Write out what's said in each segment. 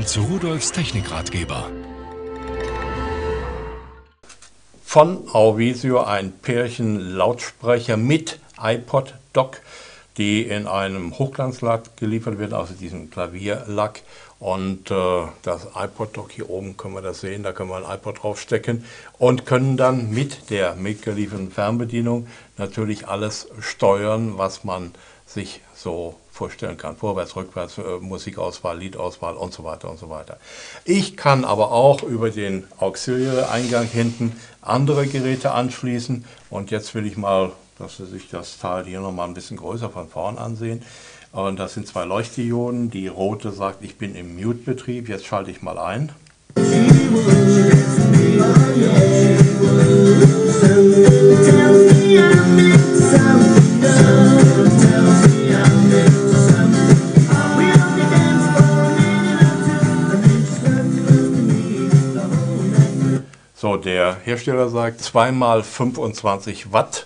Fragen zu Rudolfs Technikratgeber. Von Auvisio ein Pärchen Lautsprecher mit iPod Dock, die in einem Hochglanzlack geliefert werden, also diesem Klavierlack. Und äh, das iPod Dock hier oben können wir das sehen, da können wir ein iPod draufstecken und können dann mit der mitgelieferten Fernbedienung natürlich alles steuern, was man sich so vorstellen kann. Vorwärts, rückwärts, äh, Musikauswahl, Liedauswahl und so weiter und so weiter. Ich kann aber auch über den Auxiliary-Eingang hinten andere Geräte anschließen. Und jetzt will ich mal, dass Sie sich das Teil hier nochmal ein bisschen größer von vorn ansehen. Und das sind zwei Leuchtdioden. Die rote sagt, ich bin im Mute-Betrieb. Jetzt schalte ich mal ein. So, der Hersteller sagt 2 mal 25 Watt.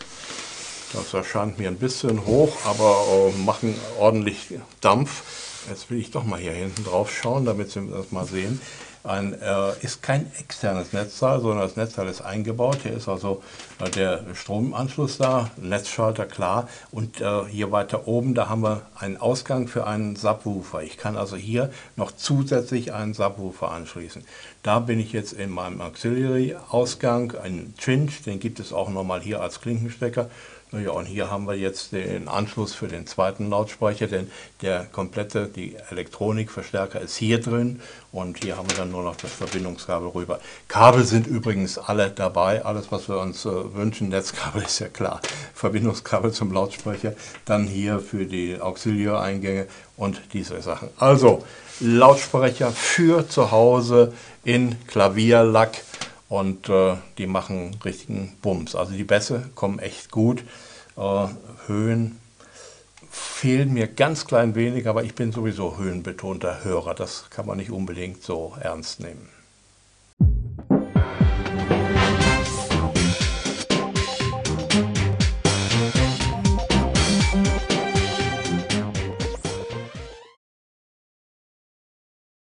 Das erscheint mir ein bisschen hoch, aber äh, machen ordentlich Dampf. Jetzt will ich doch mal hier hinten drauf schauen, damit Sie das mal sehen. Ein, äh, ist kein externes Netzteil, sondern das Netzteil ist eingebaut. Hier ist also äh, der Stromanschluss da, Netzschalter klar. Und äh, hier weiter oben, da haben wir einen Ausgang für einen Subwoofer. Ich kann also hier noch zusätzlich einen Subwoofer anschließen. Da bin ich jetzt in meinem Auxiliary-Ausgang, einen Chinch, den gibt es auch nochmal hier als Klinkenstecker. Ja, und hier haben wir jetzt den Anschluss für den zweiten Lautsprecher, denn der komplette, die Elektronikverstärker ist hier drin und hier haben wir dann nur noch das Verbindungskabel rüber. Kabel sind übrigens alle dabei, alles was wir uns äh, wünschen, Netzkabel ist ja klar, Verbindungskabel zum Lautsprecher, dann hier für die Auxiliareingänge und diese Sachen. Also Lautsprecher für zu Hause in Klavierlack und äh, die machen richtigen Bums. Also die Bässe kommen echt gut. Äh, Höhen fehlen mir ganz klein wenig, aber ich bin sowieso höhenbetonter Hörer. Das kann man nicht unbedingt so ernst nehmen.